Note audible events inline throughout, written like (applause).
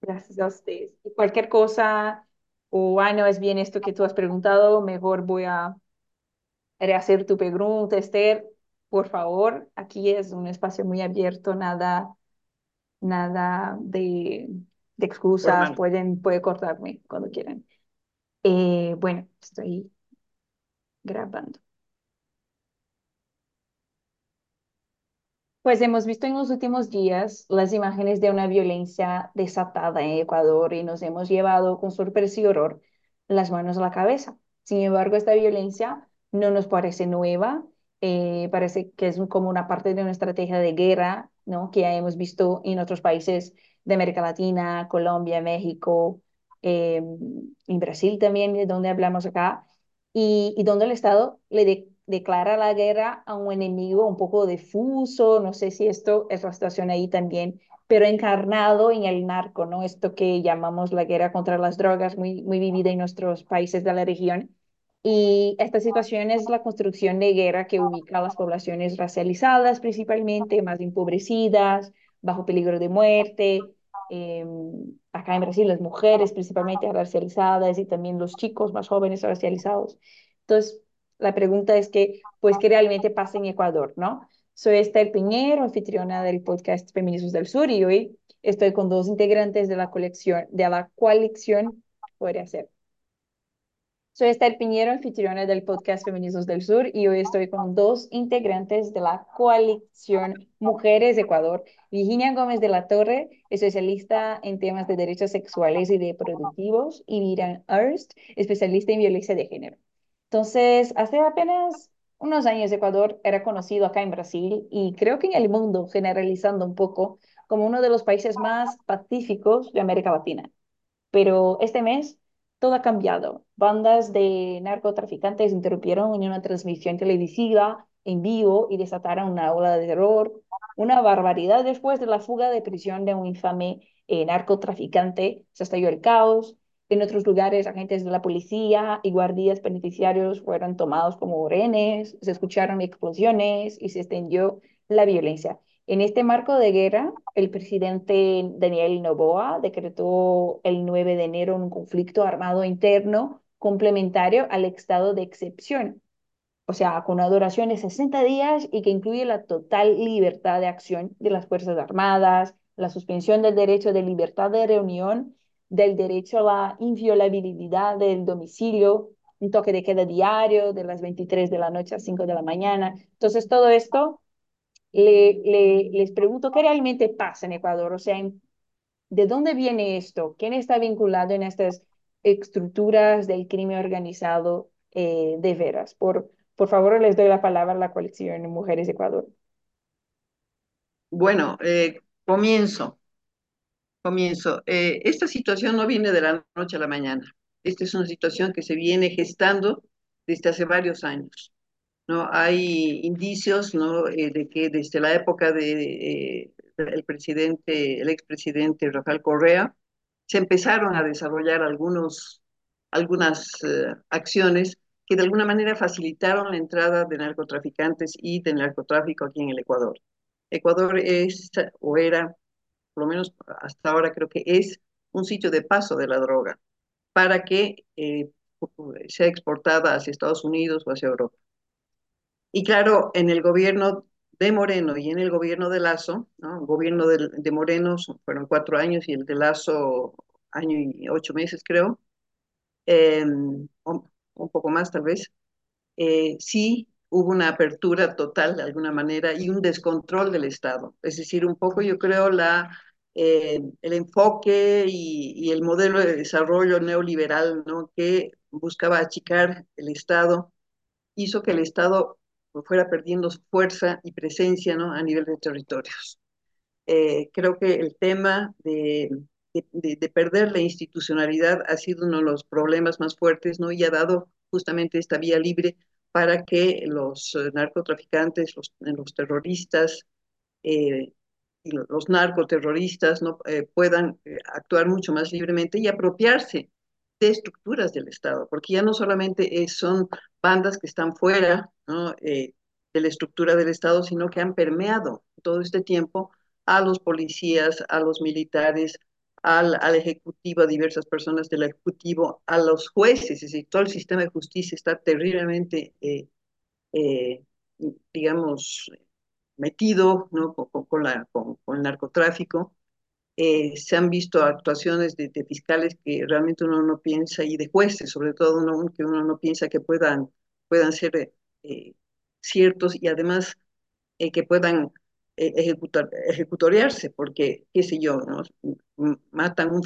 Gracias a ustedes. Y cualquier cosa, o ah, no es bien esto que tú has preguntado, mejor voy a rehacer tu pregunta, Esther. Por favor, aquí es un espacio muy abierto, nada, nada de, de excusas, pueden, puede cortarme cuando quieran. Eh, bueno, estoy grabando. Pues hemos visto en los últimos días las imágenes de una violencia desatada en Ecuador y nos hemos llevado con sorpresa y horror las manos a la cabeza. Sin embargo, esta violencia no nos parece nueva, eh, parece que es como una parte de una estrategia de guerra, ¿no? Que ya hemos visto en otros países de América Latina, Colombia, México, eh, en Brasil también, de donde hablamos acá, y, y donde el Estado le de- declara la guerra a un enemigo un poco difuso, no sé si esto es la situación ahí también, pero encarnado en el narco, ¿no? Esto que llamamos la guerra contra las drogas, muy, muy vivida en nuestros países de la región. Y esta situación es la construcción de guerra que ubica a las poblaciones racializadas principalmente, más empobrecidas, bajo peligro de muerte. eh, acá en Brasil, las mujeres principalmente racializadas y también los chicos más jóvenes racializados. Entonces, la pregunta es que, pues, ¿qué realmente pasa en Ecuador, no? Soy Esther Piñero, anfitriona del podcast Feminismos del Sur, y hoy estoy con dos integrantes de la colección, de la coalición, podría ser. Soy Esther Piñero, anfitriona del podcast Feminismos del Sur, y hoy estoy con dos integrantes de la coalición Mujeres de Ecuador. Virginia Gómez de la Torre, especialista en temas de derechos sexuales y reproductivos, y Miriam Ernst, especialista en violencia de género. Entonces, hace apenas unos años Ecuador era conocido acá en Brasil y creo que en el mundo, generalizando un poco, como uno de los países más pacíficos de América Latina. Pero este mes todo ha cambiado. Bandas de narcotraficantes interrumpieron en una transmisión televisiva en vivo y desataron una ola de terror, una barbaridad después de la fuga de prisión de un infame eh, narcotraficante. Se estalló el caos. En otros lugares, agentes de la policía y guardias penitenciarios fueron tomados como rehenes, se escucharon explosiones y se extendió la violencia. En este marco de guerra, el presidente Daniel Noboa decretó el 9 de enero un conflicto armado interno complementario al estado de excepción, o sea, con una duración de 60 días y que incluye la total libertad de acción de las Fuerzas Armadas, la suspensión del derecho de libertad de reunión, del derecho a la inviolabilidad del domicilio, un toque de queda diario de las 23 de la noche a 5 de la mañana. Entonces, todo esto le, le, les pregunto qué realmente pasa en Ecuador, o sea, ¿de dónde viene esto? ¿Quién está vinculado en estas estructuras del crimen organizado eh, de veras? Por, por favor, les doy la palabra a la coalición Mujeres de Ecuador. Bueno, eh, comienzo, comienzo. Eh, esta situación no viene de la noche a la mañana. Esta es una situación que se viene gestando desde hace varios años. ¿no? Hay indicios, ¿no? eh, de que desde la época de, eh, el presidente, el expresidente Rafael Correa, se empezaron a desarrollar algunos, algunas eh, acciones que de alguna manera facilitaron la entrada de narcotraficantes y de narcotráfico aquí en el Ecuador. Ecuador es o era, por lo menos hasta ahora creo que es un sitio de paso de la droga para que eh, sea exportada hacia Estados Unidos o hacia Europa. Y claro, en el gobierno de Moreno y en el gobierno de Lazo, ¿no? El gobierno de, de Moreno fueron cuatro años y el de Lazo año y ocho meses creo, eh, un, un poco más tal vez, eh, sí hubo una apertura total de alguna manera y un descontrol del Estado. Es decir, un poco yo creo la, eh, el enfoque y, y, el modelo de desarrollo neoliberal ¿no? que buscaba achicar el Estado hizo que el Estado fuera perdiendo fuerza y presencia ¿no? a nivel de territorios. Eh, creo que el tema de, de, de, perder la institucionalidad ha sido uno de los problemas más fuertes ¿no? y ha dado justamente esta vía libre para que los narcotraficantes, los, los terroristas eh, los narcoterroristas ¿no? Eh, puedan eh, actuar mucho más libremente y apropiarse de estructuras del Estado, porque ya no solamente es, son bandas que están fuera ¿no? eh, de la estructura del Estado, sino que han permeado todo este tiempo a los policías, a los militares, al, al, Ejecutivo, a diversas personas del Ejecutivo, a los jueces, es decir, todo el sistema de justicia está terriblemente, eh, eh, digamos, metido ¿no? con, con, la, con, el narcotráfico. Eh, se han visto actuaciones de, fiscales que realmente uno no piensa, y de jueces, sobre todo que uno no piensa que puedan, puedan ser ciertos y además que puedan ejecutar, ejecutoriarse, porque, qué sé yo, ¿no? matan un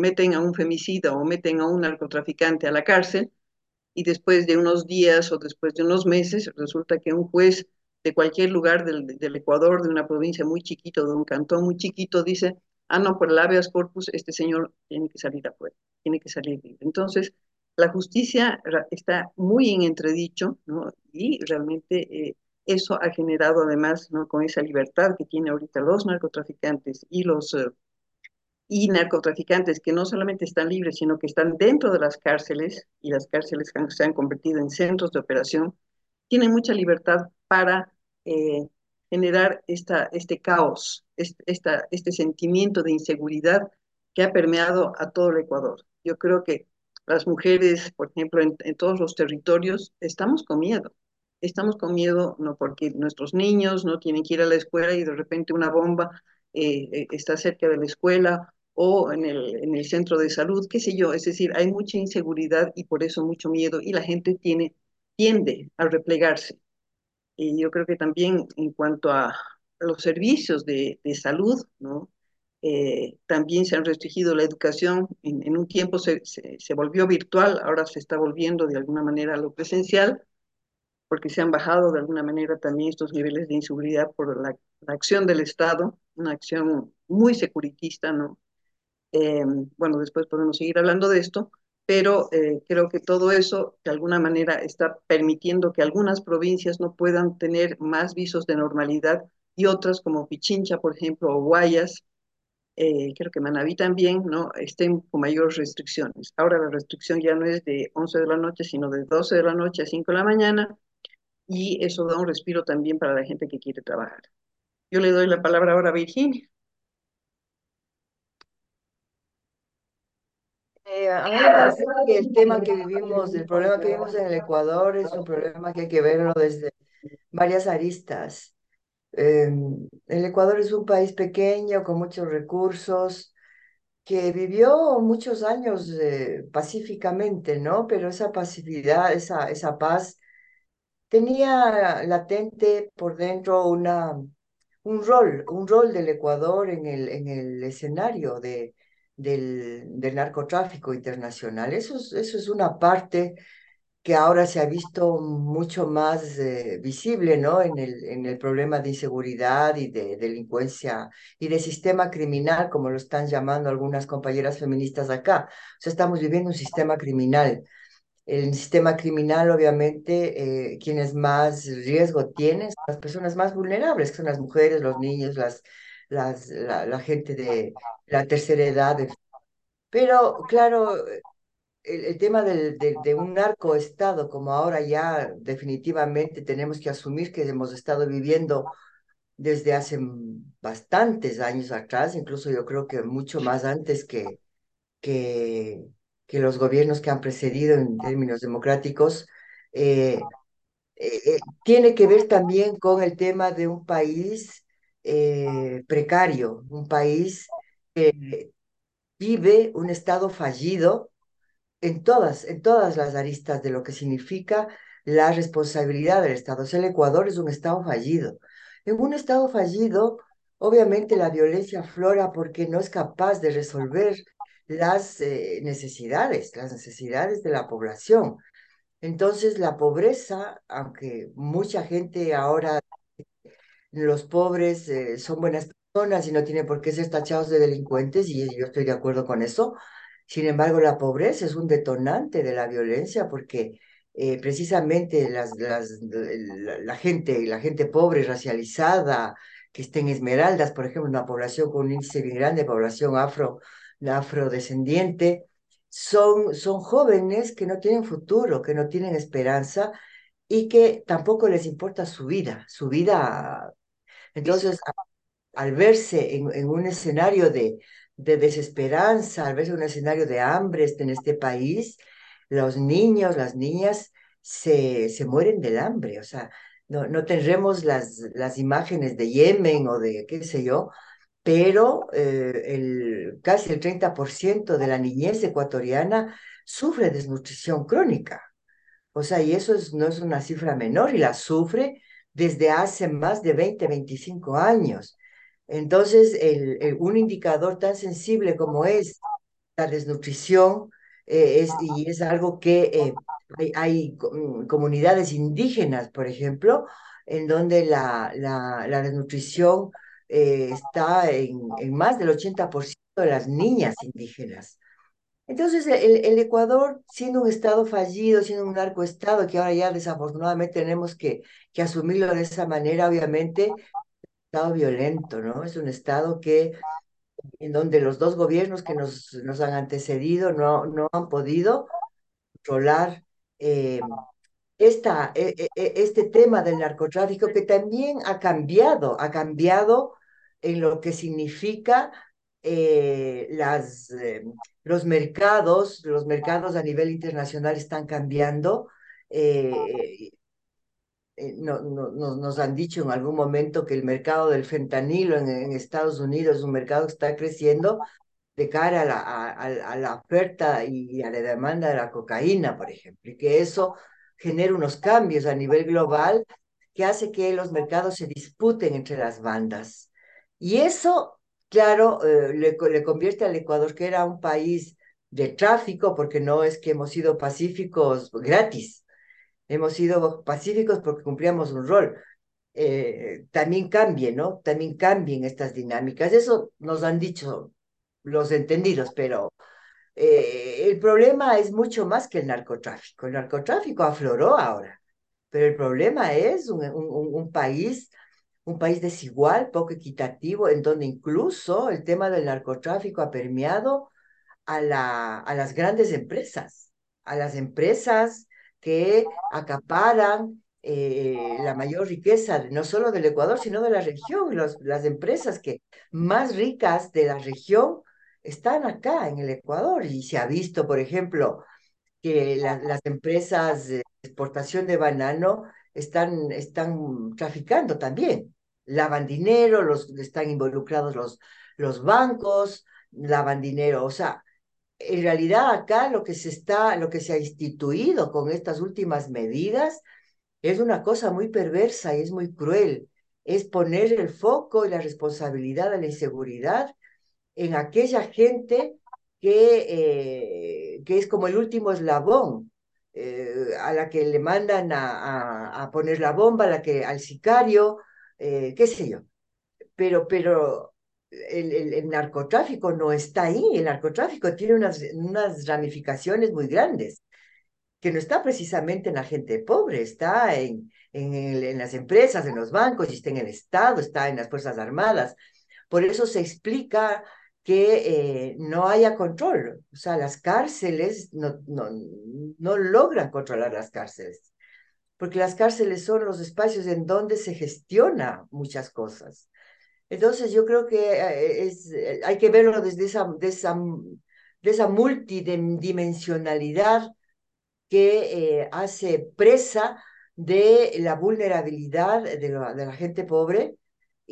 meten a un femicida o meten a un narcotraficante a la cárcel y después de unos días o después de unos meses resulta que un juez de cualquier lugar del, Ecuador, de una provincia muy chiquito, de un cantón muy chiquito, dice, ah, no, por el habeas corpus, este señor tiene que salir afuera, tiene que salir libre. Entonces, la justicia está muy en entredicho, ¿no? Y realmente eh, eso ha generado además, ¿no? Con esa libertad que tienen ahorita los narcotraficantes y los uh, y narcotraficantes que no solamente están libres, sino que están dentro de las cárceles y las cárceles se han convertido en centros de operación, tienen mucha libertad para eh, generar esta, este caos, este, esta, este sentimiento de inseguridad que ha permeado a todo el Ecuador. Yo creo que las mujeres, por ejemplo, en, en todos los territorios, estamos con miedo estamos con miedo, no porque nuestros niños no tienen que ir a la escuela y de repente una bomba eh, está cerca de la escuela o en el, en el centro de salud, qué sé yo, es decir, hay mucha inseguridad y por eso mucho miedo y la gente tiene, tiende a replegarse. Y yo creo que también en cuanto a los servicios de, de salud, ¿no? Eh, también se han restringido la educación, en, en un tiempo se, se, se volvió virtual, ahora se está volviendo de alguna manera a lo presencial, porque se han bajado de alguna manera también estos niveles de inseguridad por la, la acción del Estado, una acción muy securitista, ¿no? Eh, bueno, después podemos seguir hablando de esto, pero eh, creo que todo eso de alguna manera está permitiendo que algunas provincias no puedan tener más visos de normalidad y otras como Pichincha, por ejemplo, o Guayas, eh, creo que Manaví también, ¿no? estén con mayores restricciones. Ahora la restricción ya no es de 11 de la noche, sino de 12 de la noche a 5 de la mañana, y eso da un respiro también para la gente que quiere trabajar. Yo le doy la palabra ahora a Virginia. Eh, a el tema que vivimos, el problema que vivimos en el Ecuador es un problema que hay que verlo desde varias aristas. Eh, el Ecuador es un país pequeño con muchos recursos que vivió muchos años eh, pacíficamente, ¿no? Pero esa pacificidad, esa, esa paz tenía latente por dentro una, un rol, un rol del Ecuador en el, en el escenario de, del, del narcotráfico internacional. Eso es, eso es una parte que ahora se ha visto mucho más eh, visible ¿no? en, el, en el problema de inseguridad y de delincuencia y de sistema criminal, como lo están llamando algunas compañeras feministas acá. O sea, estamos viviendo un sistema criminal el sistema criminal, obviamente, eh, quienes más riesgo tienen son las personas más vulnerables, que son las mujeres, los niños, las, las, la, la gente de la tercera edad. Pero, claro, el, el tema del, de, de, un narcoestado, como ahora ya definitivamente tenemos que asumir que hemos estado viviendo desde hace bastantes años atrás, incluso yo creo que mucho más antes que, que, que los gobiernos que han precedido en términos democráticos, eh, eh, tiene que ver también con el tema de un país eh, precario, un país que vive un estado fallido en todas, en todas las aristas de lo que significa la responsabilidad del Estado. El Ecuador es un Estado fallido. En un Estado fallido, obviamente la violencia aflora porque no es capaz de resolver las eh, necesidades, las necesidades de la población. Entonces, la pobreza, aunque mucha gente ahora, los pobres eh, son buenas personas y no tienen por qué ser tachados de delincuentes, y yo estoy de acuerdo con eso, sin embargo, la pobreza es un detonante de la violencia porque eh, precisamente las, las, la, la, gente, la gente pobre, racializada, que está en Esmeraldas, por ejemplo, una población con un índice bien grande, población afro, afrodescendiente, son, son jóvenes que no tienen futuro, que no tienen esperanza y que tampoco les importa su vida, su vida. Entonces, al verse en, en un escenario de, de desesperanza al verse un escenario de hambre en este país, los niños, las niñas se, mueren del hambre, o sea, no, tendremos las, las imágenes de Yemen o de qué sé yo, pero eh, el, casi el 30% de la niñez ecuatoriana sufre desnutrición crónica. O sea, y eso es, no es una cifra menor y la sufre desde hace más de 20, 25 años. Entonces, el, un indicador tan sensible como es la desnutrición, eh, es, y es algo que eh, hay, hay, mm, comunidades indígenas, por ejemplo, en donde la, la, la desnutrición eh, está en, en, más del 80% de las niñas indígenas. Entonces, el, Ecuador, siendo un Estado fallido, siendo un narcoestado, que ahora ya desafortunadamente tenemos que, asumirlo de esa manera, obviamente, Estado violento, ¿no? Es un Estado que, en donde los dos gobiernos que nos, han antecedido no, han podido controlar eh, esta, e, e, e, este tema del narcotráfico que también ha cambiado, ha cambiado en lo que significa eh, las, eh, los mercados, los mercados a nivel internacional están cambiando. Eh, eh, no, no, nos han dicho en algún momento que el mercado del fentanilo en, en Estados Unidos es un mercado que está creciendo de cara a la, a, a la, oferta y a la demanda de la cocaína, por ejemplo, y que eso genera unos cambios a nivel global que hace que los mercados se disputen entre las bandas. Y eso, claro, eh, le, convierte al Ecuador, que era un país de tráfico, porque no es que hemos sido pacíficos gratis, hemos sido pacíficos porque cumplíamos un rol. Eh, también cambien, ¿no? También cambien estas dinámicas. Eso nos han dicho los entendidos, pero eh, el problema es mucho más que el narcotráfico. El narcotráfico afloró ahora, pero el problema es un país un país desigual, poco equitativo, en donde incluso el tema del narcotráfico ha permeado a, la, a las grandes empresas, a las empresas que acaparan eh, la mayor riqueza, no solo del Ecuador, sino de la región. Los, las empresas que más ricas de la región están acá en el Ecuador y se ha visto, por ejemplo, que la, las empresas de exportación de banano están, están traficando también. Lavan dinero, los, están involucrados los, los bancos, lavan dinero, o sea, en realidad acá lo que se está, lo que se ha instituido con estas últimas medidas es una cosa muy perversa y es muy cruel. Es poner el foco y la responsabilidad de la inseguridad en aquella gente que, eh, que es como el último eslabón, eh, a la que le mandan a, a, poner la bomba, a la que, al sicario, eh, qué sé yo. Pero, pero el, el, narcotráfico no está ahí, el narcotráfico tiene unas, unas ramificaciones muy grandes, que no está precisamente en la gente pobre, está en, en, en las empresas, en los bancos, está en el Estado, está en las Fuerzas Armadas. Por eso se explica que eh, no haya control, o sea, las cárceles no, no, no logran controlar las cárceles, porque las cárceles son los espacios en donde se gestiona muchas cosas. Entonces yo creo que eh, es, eh, hay que verlo desde esa, de esa, de esa multidimensionalidad que eh, hace presa de la vulnerabilidad de la, de la gente pobre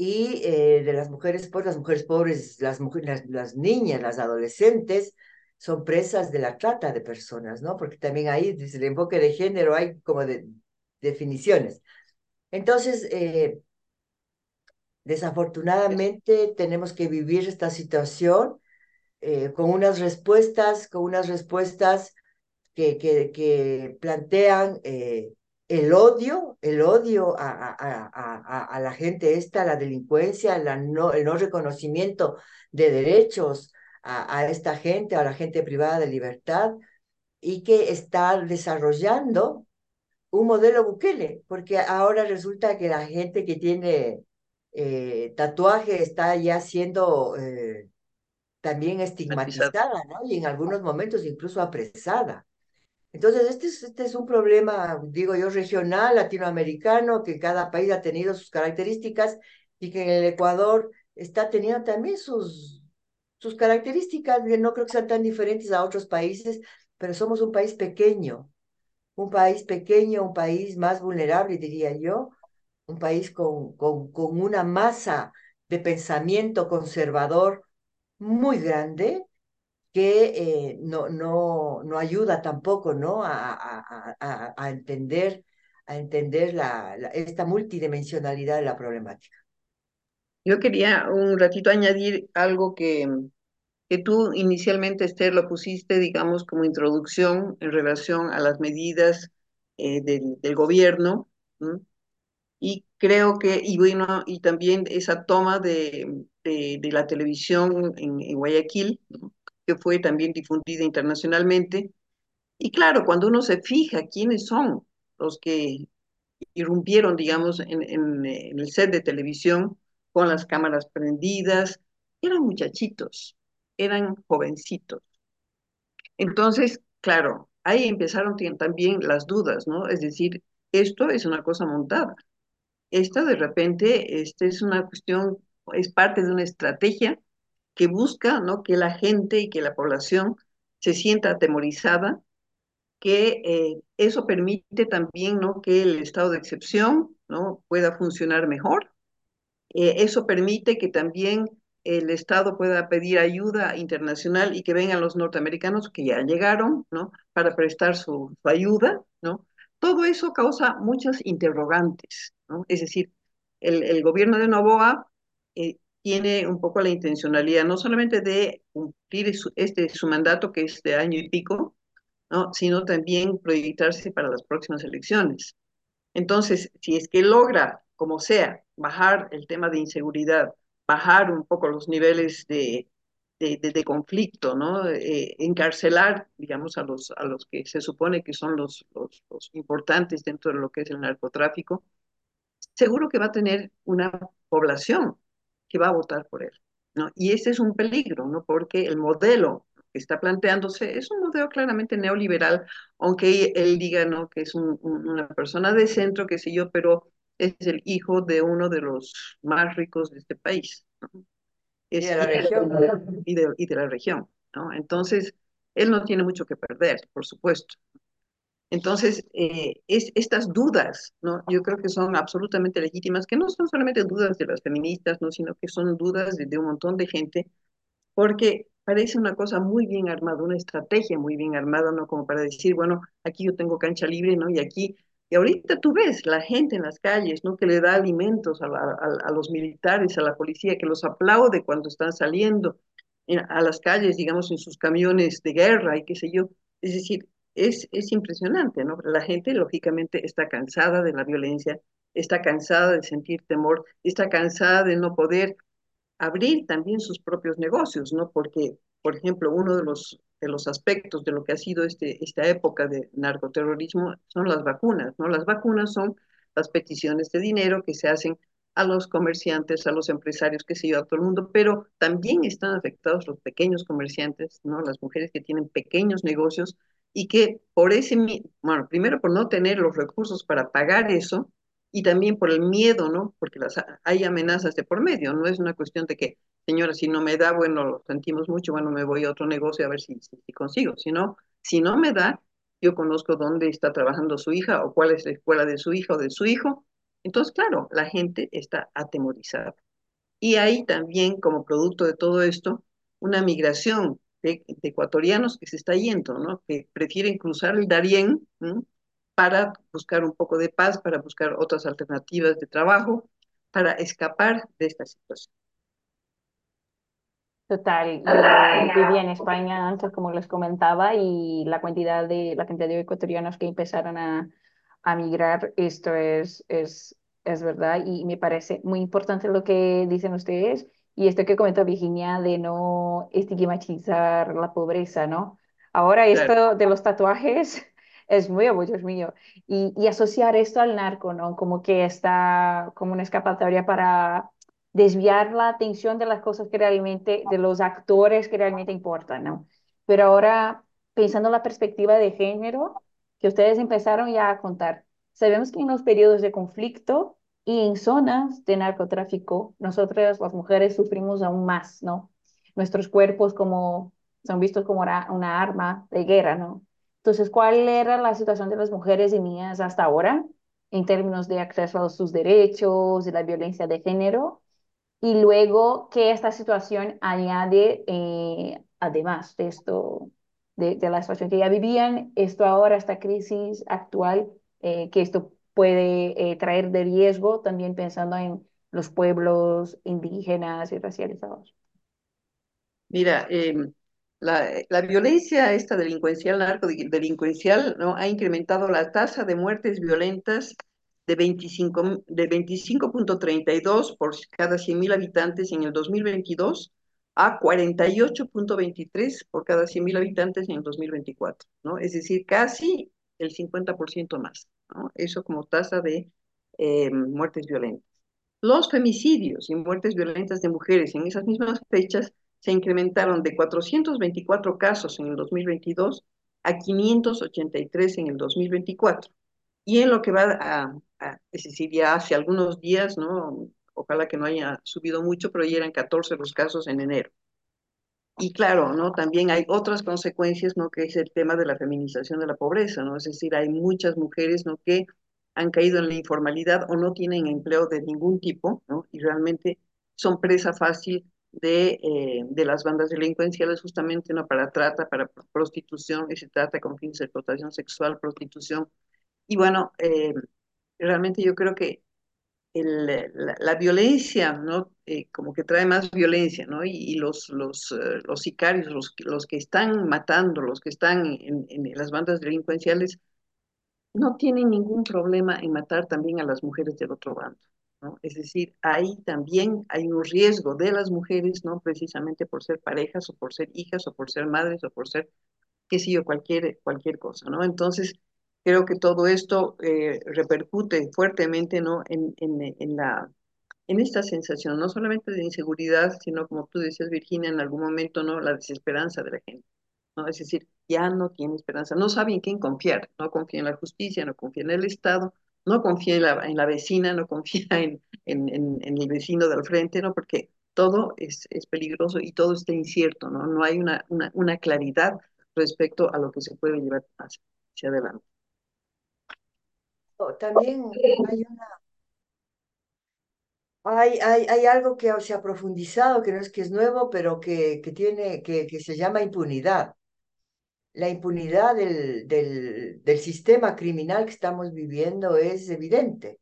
y eh, de las mujeres pobres. Las mujeres pobres, las, mujeres, las, niñas, las adolescentes son presas de la trata de personas, ¿no? Porque también ahí, desde el enfoque de género, hay como de, definiciones. Entonces, eh, Desafortunadamente tenemos que vivir esta situación eh, con unas respuestas, con unas respuestas que, que, que plantean el odio, el odio a, a, a, a, la gente esta, la delincuencia, la no, el no reconocimiento de derechos a, esta gente, a la gente privada de libertad, y que está desarrollando un modelo Bukele, porque ahora resulta que la gente que tiene eh, tatuaje está ya siendo eh, también estigmatizada, ¿no? Y en algunos momentos incluso apresada. Entonces, este es, este es un problema, digo yo, regional, latinoamericano, que cada país ha tenido sus características y que en el Ecuador está teniendo también sus, sus características no creo que sean tan diferentes a otros países, pero somos un país pequeño, un país pequeño, un país más vulnerable, diría yo, un país con, con una masa de pensamiento conservador muy grande que eh, no, no, no ayuda tampoco ¿no? a, a, a, a entender, a entender la, esta multidimensionalidad de la problemática. Yo quería un ratito añadir algo que, que tú inicialmente, Esther, lo pusiste, digamos, como introducción en relación a las medidas eh, del, del, gobierno. ¿no? Y creo que, y bueno, y también esa toma de, de, de la televisión en, en Guayaquil, ¿no? Que fue también difundida internacionalmente. Y claro, cuando uno se fija quiénes son los que irrumpieron, digamos, en, el set de televisión con las cámaras prendidas, eran muchachitos, eran jovencitos. Entonces, claro, ahí empezaron también las dudas, ¿no? Es decir, esto es una cosa montada. Esta de repente, esta es una cuestión, es parte de una estrategia que busca ¿no? que la gente y que la población se sienta atemorizada, que eh, eso permite también ¿no? que el estado de excepción ¿no? pueda funcionar mejor. Eh, eso permite que también el Estado pueda pedir ayuda internacional y que vengan los norteamericanos que ya llegaron ¿no? para prestar su, ayuda. ¿no? Todo eso causa muchas interrogantes. Es decir, el, el gobierno de Novoa eh, tiene un poco la intencionalidad no solamente de cumplir su, este su mandato que es de año y pico, ¿no? sino también proyectarse para las próximas elecciones. Entonces, si es que logra, como sea, bajar el tema de inseguridad, bajar un poco los niveles de, de, conflicto, ¿no? Eh, encarcelar, digamos, a los, a los que se supone que son los, los importantes dentro de lo que es el narcotráfico, seguro que va a tener una población que va a votar por él. ¿no? Y ese es un peligro, ¿no? porque el modelo que está planteándose es un modelo claramente neoliberal, aunque él diga ¿no? que es un, un, una persona de centro, qué sé yo, pero es el hijo de uno de los más ricos de este país. ¿no? Es, y de la región. Y de, y de la región. ¿no? Entonces, él no tiene mucho que perder, por supuesto. Entonces, eh, es, estas dudas, ¿no? yo creo que son absolutamente legítimas, que no son solamente dudas de las feministas, ¿no? sino que son dudas de, un montón de gente, porque parece una cosa muy bien armada, una estrategia muy bien armada, ¿no? como para decir, bueno, aquí yo tengo cancha libre, ¿no? y aquí, y ahorita tú ves la gente en las calles, ¿no? que le da alimentos a, la, a los militares, a la policía, que los aplaude cuando están saliendo a las calles, digamos, en sus camiones de guerra y qué sé yo. Es decir, es, es impresionante, ¿no? La gente, lógicamente, está cansada de la violencia, está cansada de sentir temor, está cansada de no poder abrir también sus propios negocios, ¿no? Porque, por ejemplo, uno de los, de los aspectos de lo que ha sido este, esta época de narcoterrorismo son las vacunas, ¿no? Las vacunas son las peticiones de dinero que se hacen a los comerciantes, a los empresarios, qué sé yo, a todo el mundo, pero también están afectados los pequeños comerciantes, ¿no? Las mujeres que tienen pequeños negocios y que por ese, bueno, primero por no tener los recursos para pagar eso y también por el miedo, ¿no? Porque las, hay amenazas de por medio, no es una cuestión de que, señora, si no me da, bueno, lo sentimos mucho, bueno, me voy a otro negocio a ver si, si, si consigo, si no, si no me da, yo conozco dónde está trabajando su hija o cuál es la escuela de su hija o de su hijo, entonces, claro, la gente está atemorizada. Y hay también, como producto de todo esto, una migración de, de, ecuatorianos que se está yendo, ¿no? que prefieren cruzar el Darién ¿no? para buscar un poco de paz, para buscar otras alternativas de trabajo, para escapar de esta situación. Total, yo viví en España antes, como les comentaba, y la cantidad de, la cantidad de ecuatorianos que empezaron a, a migrar, esto es, es, es verdad, y me parece muy importante lo que dicen ustedes, y esto que comentó Virginia de no estigmatizar la pobreza, ¿no? Ahora esto de los tatuajes (laughs) es muy, oh, Dios mío, y, y, asociar esto al narco, ¿no? Como que está como una escapatoria para desviar la atención de las cosas que realmente, de los actores que realmente importan, ¿no? Pero ahora, pensando en la perspectiva de género, que ustedes empezaron ya a contar, sabemos que en los periodos de conflicto, y en zonas de narcotráfico, nosotras las mujeres sufrimos aún más, ¿no? nuestros cuerpos como, son vistos como una, arma de guerra, ¿no? Entonces, ¿cuál era la situación de las mujeres y niñas hasta ahora en términos de acceso a sus derechos, de la violencia de género? Y luego, ¿qué esta situación añade, eh, además de esto, de, de, la situación que ya vivían, esto ahora, esta crisis actual, eh, que esto puede eh, traer de riesgo, también pensando en los pueblos indígenas y racializados? Mira, eh, la, la, violencia esta delincuencial, narcodelincuencial, ¿no? ha incrementado la tasa de muertes violentas de 25 de 25.32 por cada 100.000 habitantes en el 2022 a 48.23 por cada 100.000 habitantes en el 2024, ¿no? Es decir, casi el 50% más, ¿no? Eso como tasa de eh, muertes violentas. Los femicidios y muertes violentas de mujeres en esas mismas fechas se incrementaron de 424 casos en el 2022 a 583 en el 2024. Y en lo que va a, es decir, ya hace algunos días, ¿no? Ojalá que no haya subido mucho, pero ya eran 14 los casos en enero. Y claro, ¿no? También hay otras consecuencias, ¿no? Que es el tema de la feminización de la pobreza, ¿no? Es decir, hay muchas mujeres, ¿no? Que han caído en la informalidad o no tienen empleo de ningún tipo, ¿no? Y realmente son presa fácil de, eh, de las bandas delincuenciales justamente, ¿no? Para trata, para prostitución, y se trata con fines de explotación sexual, prostitución. Y bueno, eh, realmente yo creo que la, violencia, ¿no? Eh, como que trae más violencia, ¿no? Y, los, los, uh, los sicarios, los, los que están matando, los que están en, en, las bandas delincuenciales, no tienen ningún problema en matar también a las mujeres del otro bando, ¿no? Es decir, ahí también hay un riesgo de las mujeres, ¿no? Precisamente por ser parejas o por ser hijas o por ser madres o por ser, qué sé yo, cualquier, cualquier cosa, ¿no? Entonces, creo que todo esto eh, repercute fuertemente ¿no? en, en, en, la, en esta sensación, no solamente de inseguridad, sino como tú decías, Virginia, en algún momento, ¿no? la desesperanza de la gente. ¿no? Es decir, ya no tiene esperanza, no sabe en quién confiar, no confía en la justicia, no confía en el Estado, no confía en la, vecina, no (laughs) confía en, en, el vecino del frente, ¿no? porque todo es, es peligroso y todo está incierto, ¿no? no hay una, una, claridad respecto a lo que se puede llevar hacia adelante también hay una hay, hay, hay, algo que se ha profundizado, que no es que es nuevo, pero que, que tiene, que, que, se llama impunidad. La impunidad del, del, del, sistema criminal que estamos viviendo es evidente.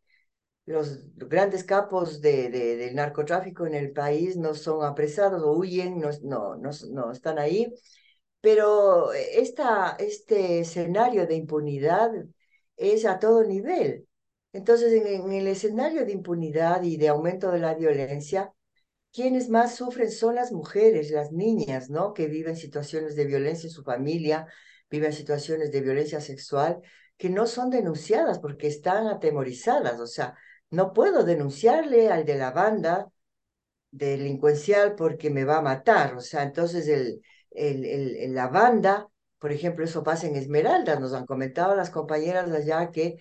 Los grandes capos de, de, del narcotráfico en el país no son apresados o huyen, no, no, no, no están ahí. Pero esta, este escenario de impunidad es a todo nivel. Entonces, en, el escenario de impunidad y de aumento de la violencia, quienes más sufren son las mujeres, las niñas, ¿no? Que viven situaciones de violencia en su familia, viven situaciones de violencia sexual, que no son denunciadas porque están atemorizadas. O sea, no puedo denunciarle al de la banda delincuencial porque me va a matar. O sea, entonces el, el, el, la banda por ejemplo, eso pasa en Esmeraldas, nos han comentado las compañeras allá que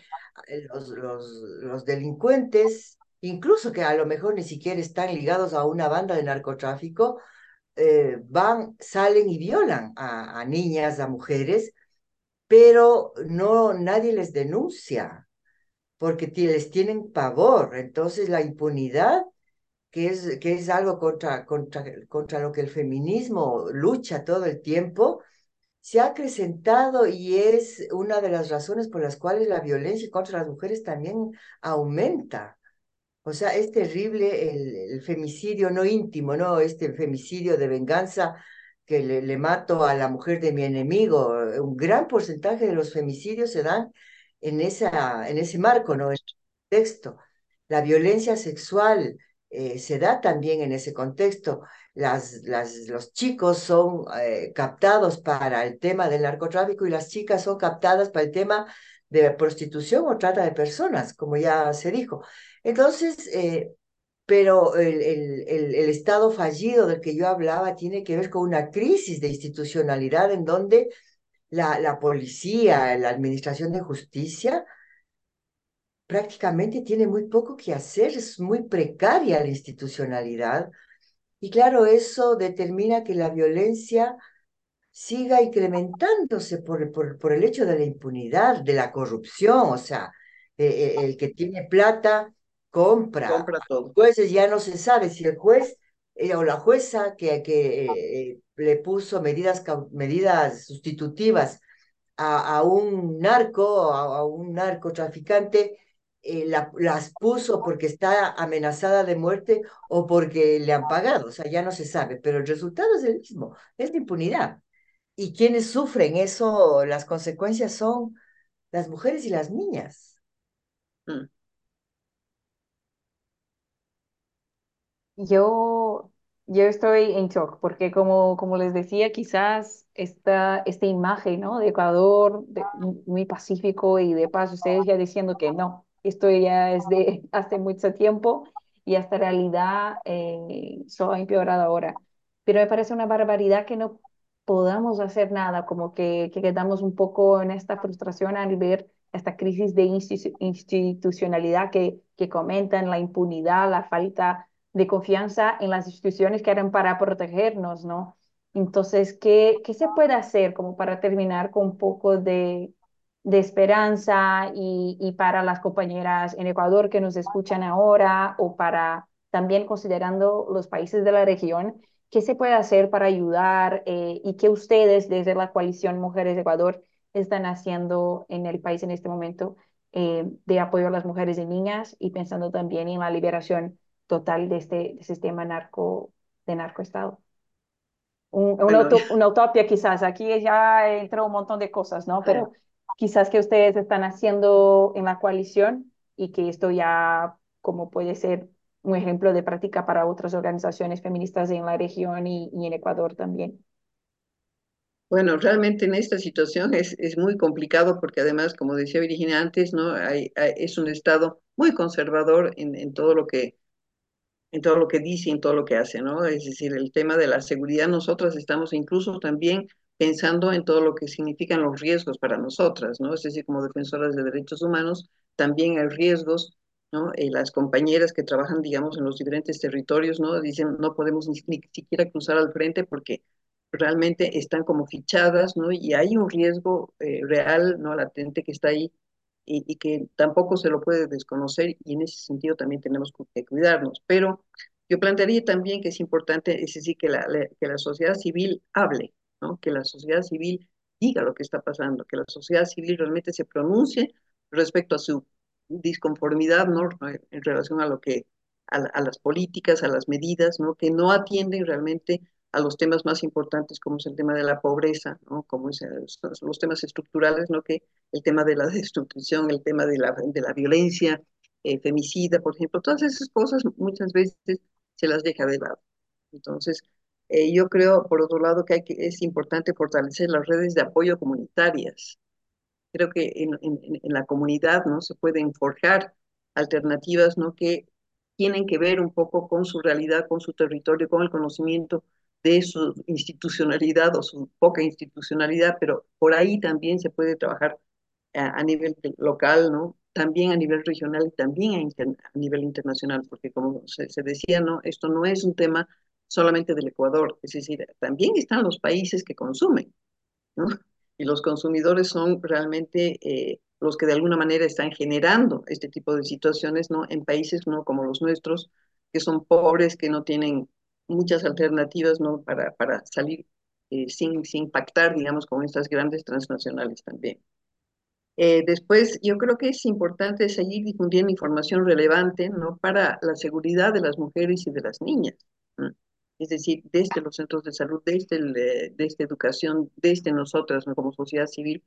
eh, los, delincuentes, incluso que a lo mejor ni siquiera están ligados a una banda de narcotráfico, eh, van, salen y violan a, a, niñas, a mujeres, pero no, nadie les denuncia, porque les tienen pavor. Entonces la impunidad que es, que es algo contra, contra, contra lo que el feminismo lucha todo el tiempo, se ha acrecentado y es una de las razones por las cuales la violencia contra las mujeres también aumenta. O sea, es terrible el, femicidio no íntimo, ¿no? Este femicidio de venganza que le, mato a la mujer de mi enemigo. Un gran porcentaje de los femicidios se dan en, esa, en ese marco, ¿no? En ese contexto. La violencia sexual eh, se da también en ese contexto las, los chicos son eh, captados para el tema del narcotráfico y las chicas son captadas para el tema de prostitución o trata de personas, como ya se dijo. Entonces, eh, pero el, el, el, el, estado fallido del que yo hablaba tiene que ver con una crisis de institucionalidad en donde la, la policía, la administración de justicia, prácticamente tiene muy poco que hacer, es muy precaria la institucionalidad Y claro, eso determina que la violencia siga incrementándose por, por, por el hecho de la impunidad, de la corrupción, o sea, eh, eh, el que tiene plata compra. Compra todo. Jueces ya no se sabe si el juez eh, o la jueza que, que eh, le puso medidas, medidas sustitutivas a, a un narco, a, a un narcotraficante, eh, la, las puso porque está amenazada de muerte o porque le han pagado, o sea, ya no se sabe, pero el resultado es el mismo, es la impunidad. Y quienes sufren eso, las consecuencias son las mujeres y las niñas. Mm. Yo, yo estoy en shock porque como, como les decía, quizás esta, esta imagen, ¿no? de Ecuador muy pacífico y de paz, ustedes ya diciendo que no, esto ya es de (laughs) hace mucho tiempo y esta realidad eh, solo ha empeorado ahora. Pero me parece una barbaridad que no podamos hacer nada, como que, que quedamos un poco en esta frustración al ver esta crisis de institu- institucionalidad que, que comentan, la impunidad, la falta de confianza en las instituciones que eran para protegernos, ¿no? Entonces, ¿qué, qué se puede hacer como para terminar con un poco de, de esperanza y, y para las compañeras en Ecuador que nos escuchan ahora o para también considerando los países de la región? ¿Qué se puede hacer para ayudar eh, y qué ustedes desde la coalición Mujeres de Ecuador están haciendo en el país en este momento eh, de apoyo a las mujeres y niñas y pensando también en la liberación total de este, de sistema narco, de narcoestado. Un, una utopía quizás, aquí ya entró un montón de cosas, ¿no? Pero quizás que ustedes están haciendo en la coalición y que esto ya como puede ser un ejemplo de práctica para otras organizaciones feministas en la región y, y en Ecuador también. Bueno, realmente en esta situación es, es muy complicado porque además, como decía Virginia antes, ¿no? Hay, hay- es un Estado muy conservador en, en todo lo que, en todo lo que dice, en todo lo que hace, ¿no? Es decir, el tema de la seguridad, nosotras estamos incluso también pensando en todo lo que significan los riesgos para nosotras, ¿no? Es decir, como defensoras de derechos humanos, también hay riesgos, ¿no? Eh, las compañeras que trabajan, digamos, en los diferentes territorios, ¿no? Dicen, no podemos ni, ni siquiera cruzar al frente porque realmente están como fichadas, ¿no? Y hay un riesgo eh, real, ¿no? Latente que está ahí y, y, que tampoco se lo puede desconocer y en ese sentido también tenemos que cuidarnos. Pero yo plantearía también que es importante, es decir, que la, la, que la sociedad civil hable, ¿no? Que la sociedad civil diga lo que está pasando, que la sociedad civil realmente se pronuncie respecto a su disconformidad. En relación a lo que, a, las políticas, a las medidas, ¿no? Que no atienden realmente a los temas más importantes como es el tema de la pobreza, como es los temas estructurales, ¿no? que el tema de la (laughs) destrucción, el tema de la, de la violencia eh, femicida, por ejemplo, todas esas cosas muchas veces se las deja de lado. Entonces, eh, yo creo, por otro lado, que, hay que es importante fortalecer las redes de apoyo comunitarias. Creo que en, en, en la comunidad ¿no? se pueden forjar alternativas ¿no? que tienen que ver un poco con su realidad, con su territorio, con el conocimiento de su institucionalidad o su poca institucionalidad, pero por ahí también se puede trabajar a, a nivel local, ¿no? También a nivel regional y también a, inter, a nivel internacional, porque como se, se, decía, ¿no? Esto no es un tema solamente del Ecuador, es decir, también están los países que consumen, ¿no? Y los consumidores son realmente eh, los que de alguna manera están generando este tipo de situaciones, ¿no? En países, ¿no? Como los nuestros, que son pobres, que no tienen muchas alternativas ¿no? para, para salir eh, sin, sin pactar, digamos, con estas grandes transnacionales también. Eh, después, yo creo que es importante seguir difundiendo información relevante ¿no? para la seguridad de las mujeres y de las niñas. ¿no? Es decir, desde los centros de salud, desde, el, desde educación, desde nosotras ¿no? como sociedad civil,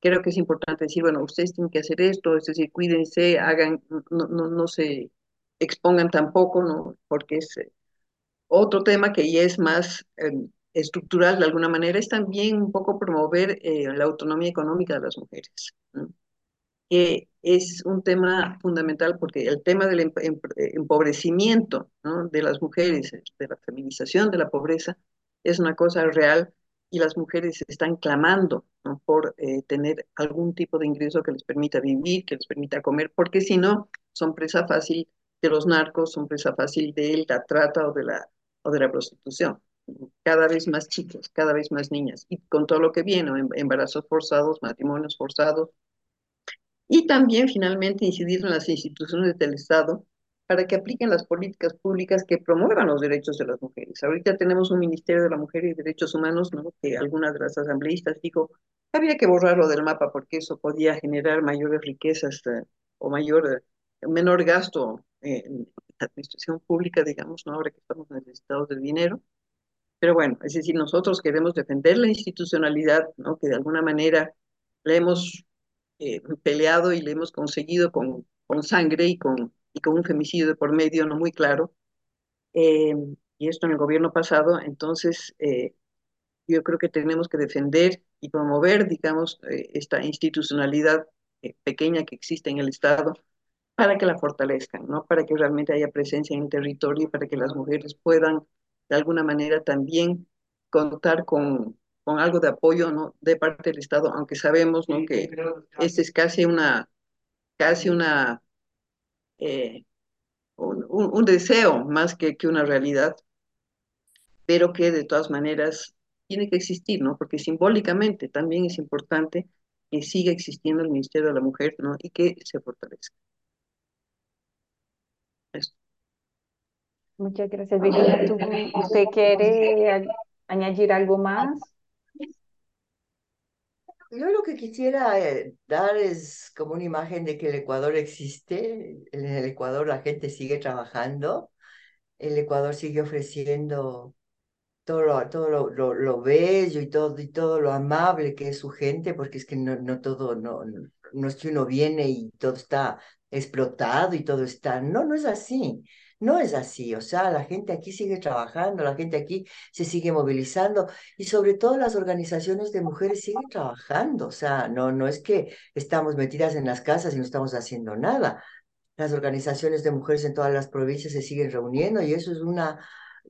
creo que es importante decir, bueno, ustedes tienen que hacer esto, es decir, cuídense, hagan, no, no, no se expongan tampoco, ¿no? porque es otro tema que ya es más eh, estructural de alguna manera es también un poco promover eh, la autonomía económica de las mujeres. Es un tema fundamental porque el tema del empobrecimiento ¿no? de las mujeres, de la feminización de la pobreza, es una cosa real y las mujeres están clamando por eh, tener algún tipo de ingreso que les permita vivir, que les permita comer, porque si no, son presa fácil de los narcos, son presa fácil de la trata o de la o de la prostitución. Cada vez más chicas, cada vez más niñas, y con todo lo que viene, em, embarazos forzados, matrimonios forzados, y también finalmente incidir en las instituciones del Estado para que apliquen las políticas públicas que promuevan los derechos de las mujeres. Ahorita tenemos un Ministerio de la Mujer y Derechos Humanos, ¿no? que algunas de las asambleístas dijo, había que borrarlo del mapa porque eso podía generar mayores riquezas eh, o mayor, eh, menor gasto en la administración pública, digamos, ¿no? ahora que estamos necesitados del dinero. Pero bueno, es decir, nosotros queremos defender la institucionalidad, ¿no? que de alguna manera le hemos eh, peleado y le hemos conseguido con, con sangre y con, y con un femicidio de por medio no muy claro. Eh, y esto en el gobierno pasado, entonces eh, yo creo que tenemos que defender y promover, digamos, eh, esta institucionalidad eh, pequeña que existe en el Estado para que la fortalezcan, ¿no? Para que realmente haya presencia en el territorio y para que las mujeres puedan de alguna manera también contar con, con algo de apoyo, ¿no? De parte del Estado, aunque sabemos, ¿no? Que este es casi una, casi una, eh, un, deseo más que, que una realidad, pero que de todas maneras tiene que existir, ¿no? Porque simbólicamente también es importante que siga existiendo el Ministerio de la Mujer, ¿no? Y que se fortalezca. Eso. Muchas gracias, Virginia. ¿Tú, ¿Usted quiere añadir algo más? Yo lo que quisiera eh, dar es como una imagen de que el Ecuador existe. En el Ecuador la gente sigue trabajando. El Ecuador sigue ofreciendo todo lo, todo lo, lo, lo, bello y todo, y todo lo amable que es su gente, porque es que no, no todo, no, no, no es que uno viene y todo está explotado y todo está, no, no es así. No es así, o sea, la gente aquí sigue trabajando, la gente aquí se sigue movilizando y sobre todo las organizaciones de mujeres siguen trabajando, o sea, no, no es que estamos metidas en las casas y no estamos haciendo nada. Las organizaciones de mujeres en todas las provincias se siguen reuniendo y eso es una,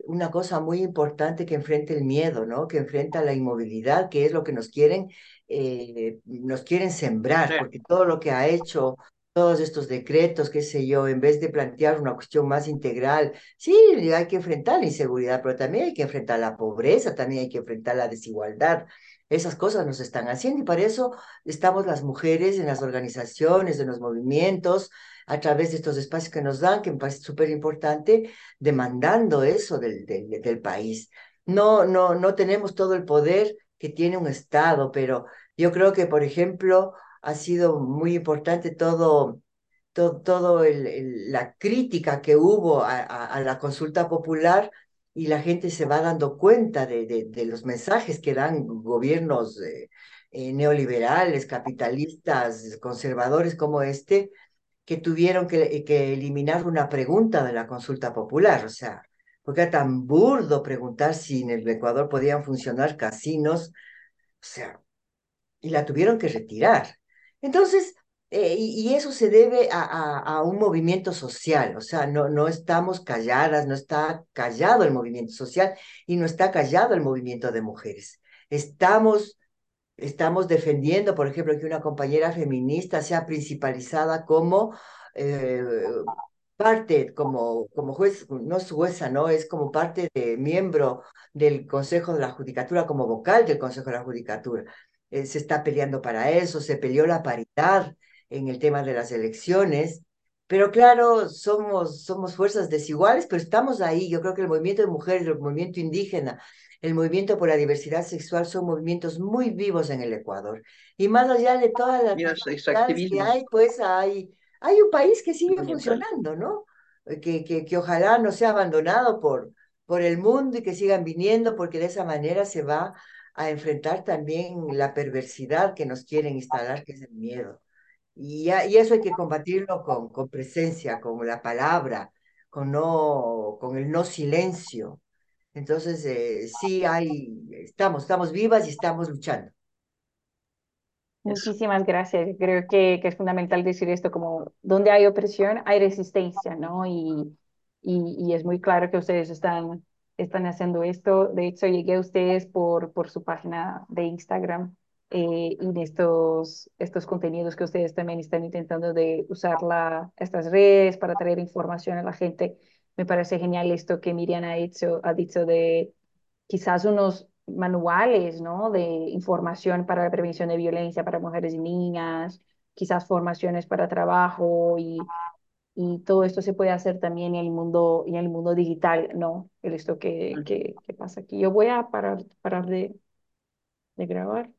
una cosa muy importante que enfrenta el miedo, ¿no? Que enfrenta la inmovilidad, que es lo que nos quieren, eh, nos quieren sembrar, porque todo lo que ha hecho todos estos decretos, qué sé yo, en vez de plantear una cuestión más integral, sí, hay que enfrentar la inseguridad, pero también hay que enfrentar la pobreza, también hay que enfrentar la desigualdad. Esas cosas nos están haciendo y para eso estamos las mujeres en las organizaciones, en los movimientos, a través de estos espacios que nos dan, que me parece súper importante, demandando eso del, del, del país. No, no, no tenemos todo el poder que tiene un Estado, pero yo creo que, por ejemplo, ha sido muy importante todo, todo, todo la crítica que hubo a, la consulta popular y la gente se va dando cuenta de, los mensajes que dan gobiernos eh, eh, neoliberales, capitalistas, conservadores como este, que tuvieron que, que, eliminar una pregunta de la consulta popular, o sea, porque era tan burdo preguntar si en el Ecuador podían funcionar casinos, o sea, y la tuvieron que retirar. Entonces, eh, y, eso se debe a, un movimiento social, o sea, no, no estamos calladas, no está callado el movimiento social y no está callado el movimiento de mujeres. Estamos estamos defendiendo, por ejemplo, que una compañera feminista sea principalizada como eh, parte, como, como juez, no es jueza, ¿no? Es como parte de miembro del Consejo de la Judicatura, como vocal del Consejo de la Judicatura. Eh, se está peleando para eso, se peleó la paridad en el tema de las elecciones. Pero claro, somos, somos fuerzas desiguales, pero estamos ahí. Yo creo que el movimiento de mujeres, el movimiento indígena, el movimiento por la diversidad sexual son movimientos muy vivos en el Ecuador. Y más allá de todas las dificultades que hay, pues hay, hay un país que sigue funcionando, ¿no? Que, que, que ojalá no sea abandonado por, por el mundo y que sigan viniendo, porque de esa manera se va a enfrentar también la perversidad que nos quieren instalar, que es el miedo. Y, y eso hay que combatirlo con, con presencia, con la palabra, con, no, con el no silencio, entonces, eh, sí hay, estamos, estamos vivas y estamos luchando. Muchísimas gracias. Creo que, que, es fundamental decir esto, como donde hay opresión, hay resistencia, ¿no? Y, y, y, es muy claro que ustedes están, están haciendo esto. De hecho, llegué a ustedes por, por su página de Instagram eh, y estos, estos contenidos que ustedes también están intentando de usar la, estas redes para traer información a la gente Me parece genial esto que Miriam ha dicho, ha dicho de quizás unos manuales, ¿no? De información para la prevención de violencia para mujeres y niñas, quizás formaciones para trabajo y, y todo esto se puede hacer también en el mundo, en el mundo digital, ¿no? El esto que, que, que pasa aquí. Yo voy a parar, parar de, de grabar.